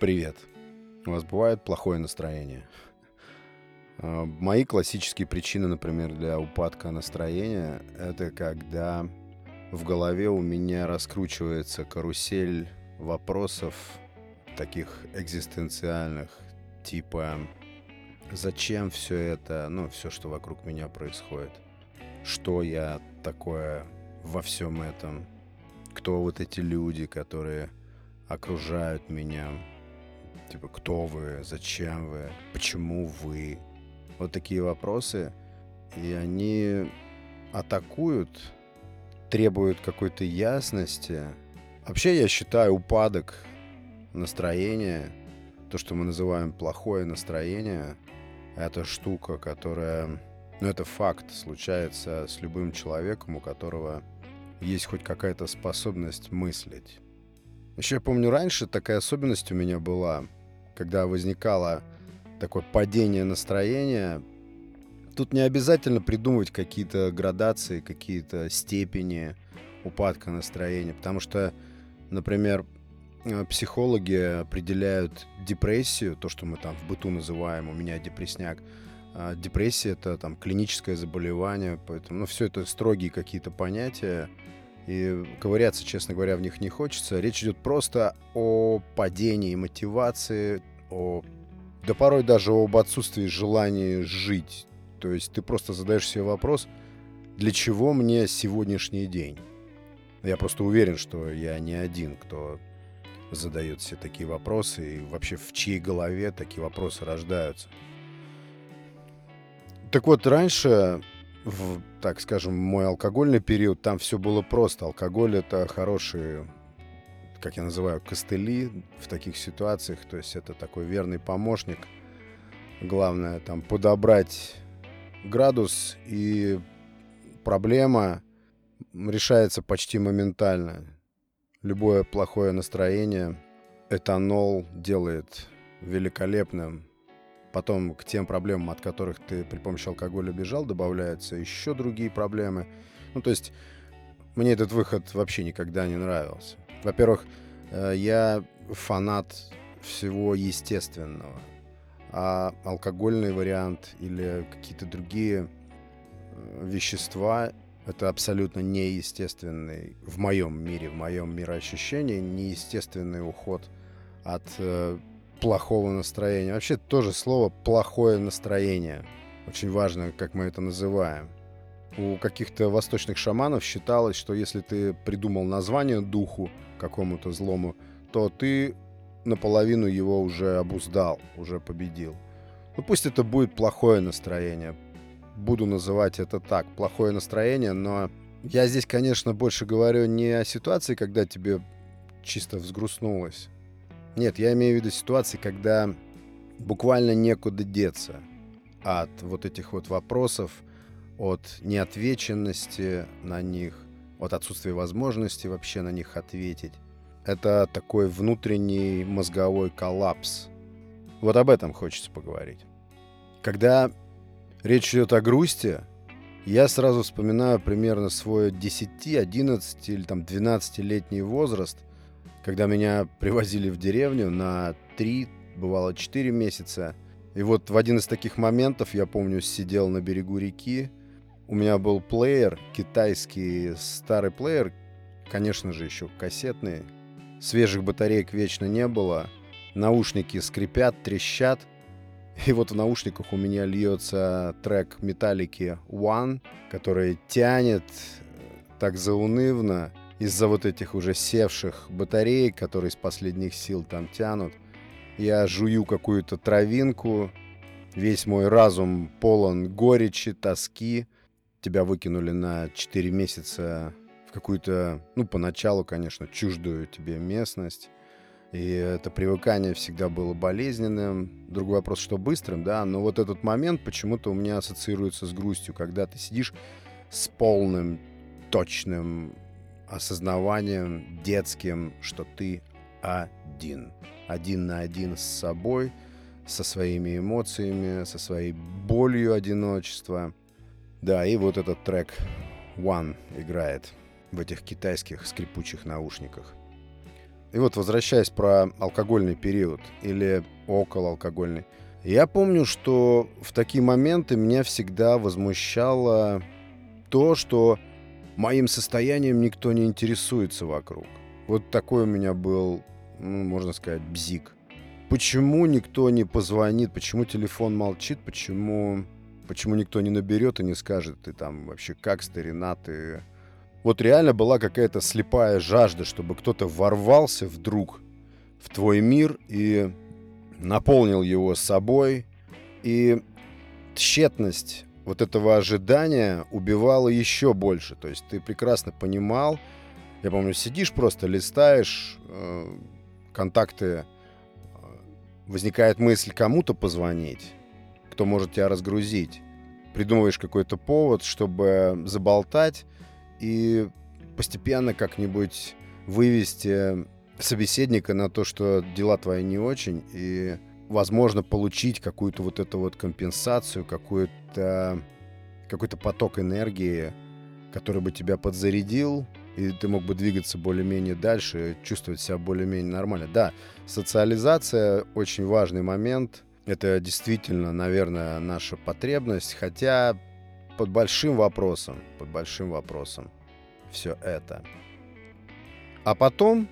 Привет. У вас бывает плохое настроение? А, мои классические причины, например, для упадка настроения, это когда в голове у меня раскручивается карусель вопросов таких экзистенциальных, типа зачем все это, ну, все, что вокруг меня происходит, что я такое во всем этом, кто вот эти люди, которые окружают меня, типа, кто вы, зачем вы, почему вы, вот такие вопросы, и они атакуют, требуют какой-то ясности. Вообще, я считаю, упадок настроения, то, что мы называем плохое настроение, это штука, которая, ну, это факт, случается с любым человеком, у которого есть хоть какая-то способность мыслить. Еще я помню, раньше такая особенность у меня была, когда возникало такое падение настроения. Тут не обязательно придумывать какие-то градации, какие-то степени упадка настроения, потому что, например, э, психологи определяют депрессию, то, что мы там в быту называем, у меня депресняк, а депрессия это там клиническое заболевание, поэтому, ну, все это строгие какие-то понятия, и ковыряться, честно говоря, в них не хочется. Речь идет просто о падении мотивации, о да порой даже об отсутствии желания жить. То есть ты просто задаешь себе вопрос, для чего мне сегодняшний день? Я просто уверен, что я не один, кто задает себе такие вопросы, и вообще в чьей голове такие вопросы рождаются. Так вот, раньше, в, так скажем, мой алкогольный период, там все было просто. Алкоголь — это хороший как я называю, костыли в таких ситуациях. То есть это такой верный помощник. Главное там подобрать градус, и проблема решается почти моментально. Любое плохое настроение этанол делает великолепным. Потом к тем проблемам, от которых ты при помощи алкоголя бежал, добавляются еще другие проблемы. Ну, то есть мне этот выход вообще никогда не нравился. Во-первых, э, я фанат всего естественного. А алкогольный вариант или какие-то другие э, вещества это абсолютно неестественный в моем мире, в моем мироощущении, неестественный уход от э, плохого настроения. Вообще тоже слово плохое настроение. Очень важно, как мы это называем у каких-то восточных шаманов считалось, что если ты придумал название духу какому-то злому, то ты наполовину его уже обуздал, уже победил. Ну пусть это будет плохое настроение. Буду называть это так, плохое настроение, но я здесь, конечно, больше говорю не о ситуации, когда тебе чисто взгрустнулось. Нет, я имею в виду ситуации, когда буквально некуда деться от вот этих вот вопросов, от неотвеченности на них, от отсутствия возможности вообще на них ответить. Это такой внутренний мозговой коллапс. Вот об этом хочется поговорить. Когда речь идет о грусти, я сразу вспоминаю примерно свой 10, 11 или там 12-летний возраст, когда меня привозили в деревню на 3, бывало 4 месяца. И вот в один из таких моментов, я помню, сидел на берегу реки, у меня был плеер, китайский старый плеер, конечно же, еще кассетный. Свежих батареек вечно не было. Наушники скрипят, трещат. И вот в наушниках у меня льется трек Металлики One, который тянет так заунывно из-за вот этих уже севших батареек, которые из последних сил там тянут. Я жую какую-то травинку, весь мой разум полон горечи, тоски тебя выкинули на 4 месяца в какую-то, ну, поначалу, конечно, чуждую тебе местность. И это привыкание всегда было болезненным. Другой вопрос, что быстрым, да, но вот этот момент почему-то у меня ассоциируется с грустью, когда ты сидишь с полным, точным осознаванием детским, что ты один. Один на один с собой, со своими эмоциями, со своей болью одиночества – да, и вот этот трек One играет в этих китайских скрипучих наушниках. И вот возвращаясь про алкогольный период или около алкогольный, я помню, что в такие моменты меня всегда возмущало то, что моим состоянием никто не интересуется вокруг. Вот такой у меня был, ну, можно сказать, бзик. Почему никто не позвонит, почему телефон молчит, почему, почему никто не наберет и не скажет, ты там вообще как, старина, ты... Вот реально была какая-то слепая жажда, чтобы кто-то ворвался вдруг в твой мир и наполнил его собой, и тщетность вот этого ожидания убивала еще больше. То есть ты прекрасно понимал, я помню, сидишь просто, листаешь э, контакты, э, возникает мысль кому-то позвонить, кто может тебя разгрузить. Придумываешь какой-то повод, чтобы заболтать и постепенно как-нибудь вывести собеседника на то, что дела твои не очень, и, возможно, получить какую-то вот эту вот компенсацию, какую-то какой-то поток энергии, который бы тебя подзарядил, и ты мог бы двигаться более-менее дальше, чувствовать себя более-менее нормально. Да, социализация очень важный момент. Это действительно, наверное, наша потребность, хотя под большим вопросом, под большим вопросом все это. А потом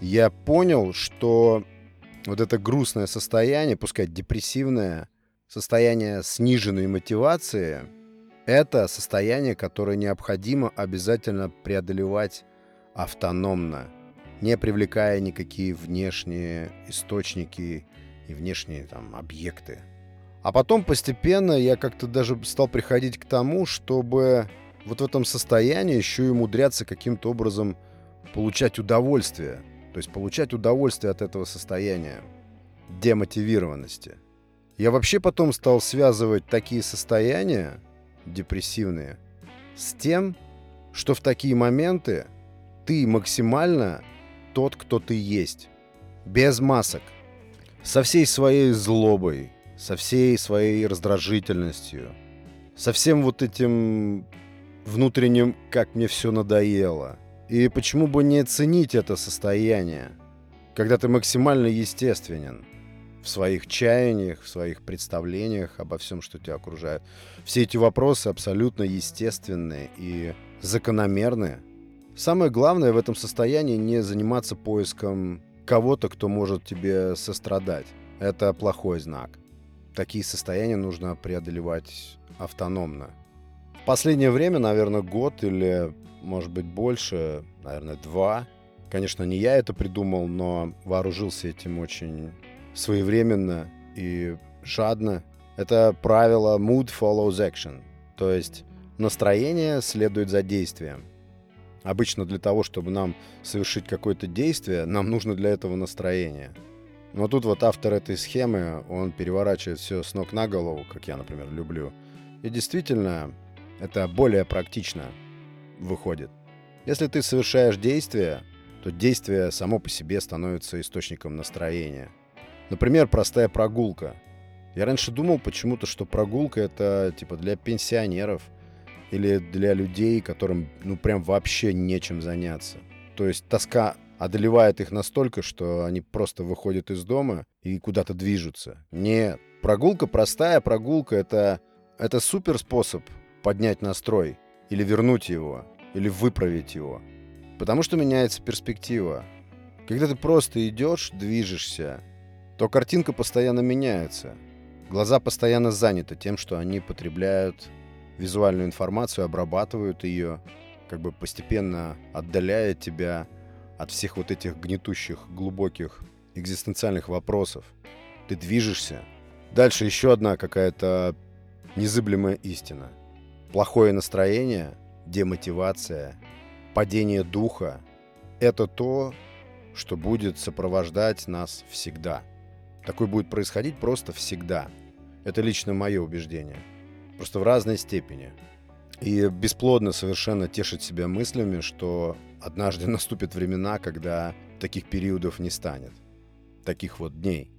я понял, что вот это грустное состояние, пускай депрессивное, состояние сниженной мотивации, это состояние, которое необходимо обязательно преодолевать автономно, не привлекая никакие внешние источники и внешние там объекты. А потом постепенно я как-то даже стал приходить к тому, чтобы вот в этом состоянии еще и умудряться каким-то образом получать удовольствие – то есть получать удовольствие от этого состояния демотивированности. Я вообще потом стал связывать такие состояния депрессивные с тем, что в такие моменты ты максимально тот, кто ты есть. Без масок. Со всей своей злобой, со всей своей раздражительностью, со всем вот этим внутренним, как мне все надоело – и почему бы не ценить это состояние, когда ты максимально естественен в своих чаяниях, в своих представлениях обо всем, что тебя окружает. Все эти вопросы абсолютно естественные и закономерные. Самое главное в этом состоянии не заниматься поиском кого-то, кто может тебе сострадать. Это плохой знак. Такие состояния нужно преодолевать автономно. В последнее время, наверное, год или может быть, больше, наверное, два. Конечно, не я это придумал, но вооружился этим очень своевременно и жадно. Это правило mood follows action, то есть настроение следует за действием. Обычно для того, чтобы нам совершить какое-то действие, нам нужно для этого настроение. Но тут вот автор этой схемы, он переворачивает все с ног на голову, как я, например, люблю. И действительно, это более практично выходит. Если ты совершаешь действие, то действие само по себе становится источником настроения. Например, простая прогулка. Я раньше думал почему-то, что прогулка это типа для пенсионеров или для людей, которым ну прям вообще нечем заняться. То есть тоска одолевает их настолько, что они просто выходят из дома и куда-то движутся. Нет, прогулка простая прогулка это это супер способ поднять настрой или вернуть его или выправить его. Потому что меняется перспектива. Когда ты просто идешь, движешься, то картинка постоянно меняется. Глаза постоянно заняты тем, что они потребляют визуальную информацию, обрабатывают ее, как бы постепенно отдаляя тебя от всех вот этих гнетущих, глубоких экзистенциальных вопросов. Ты движешься. Дальше еще одна какая-то незыблемая истина. Плохое настроение демотивация, падение духа – это то, что будет сопровождать нас всегда. Такое будет происходить просто всегда. Это лично мое убеждение. Просто в разной степени. И бесплодно совершенно тешить себя мыслями, что однажды наступят времена, когда таких периодов не станет. Таких вот дней.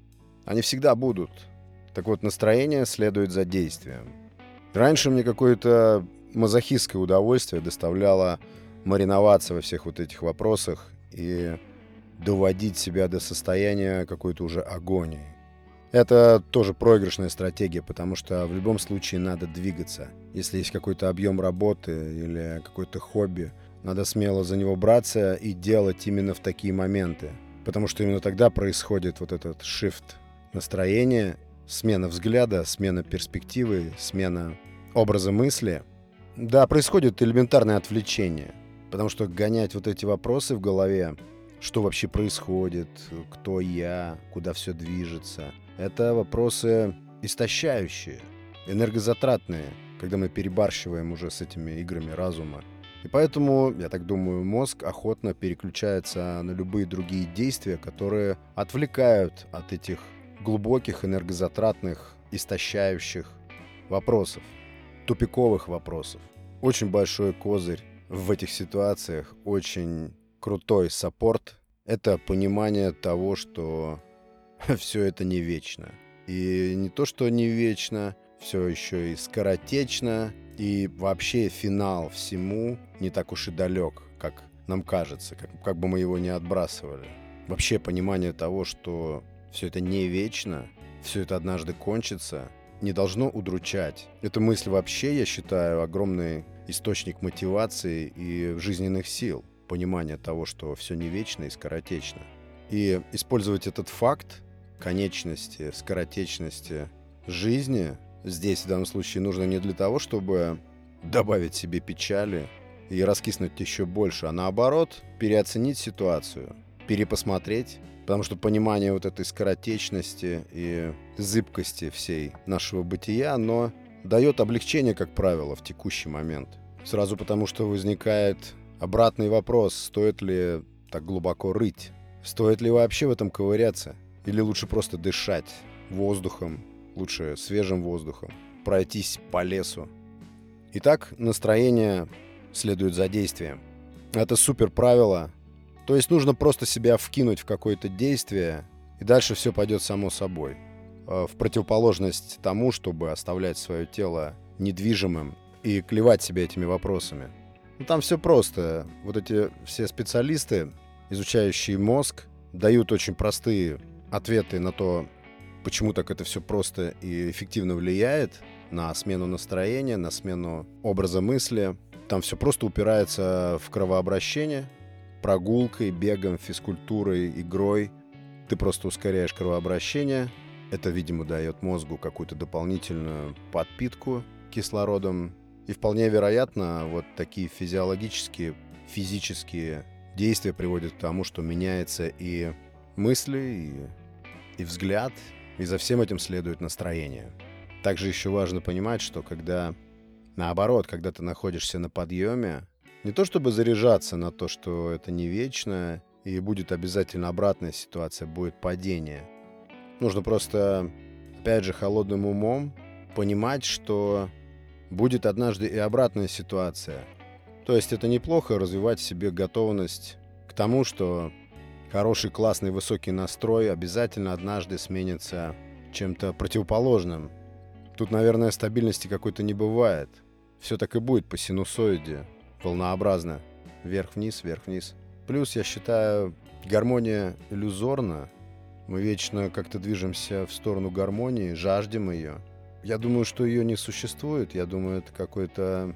Они всегда будут. Так вот, настроение следует за действием. Раньше мне какое-то мазохистское удовольствие доставляло мариноваться во всех вот этих вопросах и доводить себя до состояния какой-то уже агонии. Это тоже проигрышная стратегия, потому что в любом случае надо двигаться. Если есть какой-то объем работы или какое-то хобби, надо смело за него браться и делать именно в такие моменты. Потому что именно тогда происходит вот этот shift настроения, смена взгляда, смена перспективы, смена образа мысли. Да, происходит элементарное отвлечение. Потому что гонять вот эти вопросы в голове, что вообще происходит, кто я, куда все движется – это вопросы истощающие, энергозатратные, когда мы перебарщиваем уже с этими играми разума. И поэтому, я так думаю, мозг охотно переключается на любые другие действия, которые отвлекают от этих глубоких, энергозатратных, истощающих вопросов, тупиковых вопросов. Очень большой козырь в этих ситуациях, очень крутой саппорт — это понимание того, что все это не вечно. И не то, что не вечно, все еще и скоротечно, и вообще финал всему не так уж и далек, как нам кажется, как, как бы мы его не отбрасывали. Вообще понимание того, что все это не вечно, все это однажды кончится, не должно удручать. Эта мысль вообще, я считаю, огромный источник мотивации и жизненных сил. Понимание того, что все не вечно и скоротечно. И использовать этот факт конечности, скоротечности жизни здесь в данном случае нужно не для того, чтобы добавить себе печали и раскиснуть еще больше, а наоборот переоценить ситуацию, перепосмотреть, потому что понимание вот этой скоротечности и зыбкости всей нашего бытия, оно дает облегчение, как правило, в текущий момент. Сразу потому, что возникает обратный вопрос, стоит ли так глубоко рыть, стоит ли вообще в этом ковыряться. Или лучше просто дышать воздухом, лучше свежим воздухом, пройтись по лесу. Итак, настроение следует за действием. Это супер правило. То есть нужно просто себя вкинуть в какое-то действие, и дальше все пойдет само собой. Э, в противоположность тому, чтобы оставлять свое тело недвижимым и клевать себя этими вопросами. Ну, там все просто. Вот эти все специалисты, изучающие мозг, дают очень простые ответы на то, почему так это все просто и эффективно влияет на смену настроения, на смену образа мысли. Там все просто упирается в кровообращение, прогулкой, бегом, физкультурой, игрой. Ты просто ускоряешь кровообращение. Это, видимо, дает мозгу какую-то дополнительную подпитку кислородом. И вполне вероятно, вот такие физиологические, физические действия приводят к тому, что меняется и мысли, и и взгляд, и за всем этим следует настроение. Также еще важно понимать, что когда, наоборот, когда ты находишься на подъеме, не то чтобы заряжаться на то, что это не вечно, и будет обязательно обратная ситуация, будет падение. Нужно просто, опять же, холодным умом понимать, что будет однажды и обратная ситуация. То есть это неплохо развивать в себе готовность к тому, что хороший, классный, высокий настрой обязательно однажды сменится чем-то противоположным. Тут, наверное, стабильности какой-то не бывает. Все так и будет по синусоиде, волнообразно. Вверх-вниз, вверх-вниз. Плюс, я считаю, гармония иллюзорна. Мы вечно как-то движемся в сторону гармонии, жаждем ее. Я думаю, что ее не существует. Я думаю, это какой-то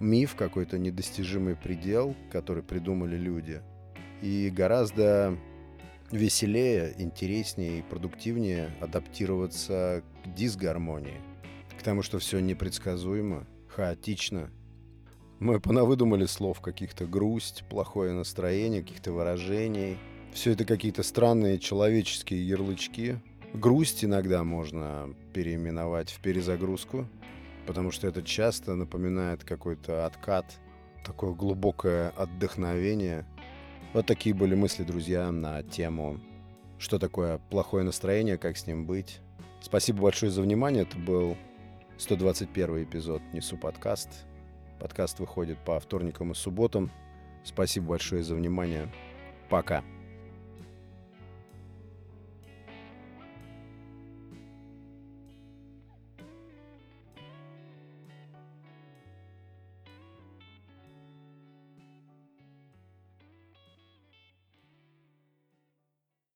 миф, какой-то недостижимый предел, который придумали люди – и гораздо веселее, интереснее и продуктивнее адаптироваться к дисгармонии, к тому, что все непредсказуемо, хаотично. Мы понавыдумали слов каких-то грусть, плохое настроение, каких-то выражений. Все это какие-то странные человеческие ярлычки. Грусть иногда можно переименовать в перезагрузку, потому что это часто напоминает какой-то откат, такое глубокое отдохновение – вот такие были мысли, друзья, на тему, что такое плохое настроение, как с ним быть. Спасибо большое за внимание. Это был 121 эпизод «Несу подкаст». Подкаст выходит по вторникам и субботам. Спасибо большое за внимание. Пока.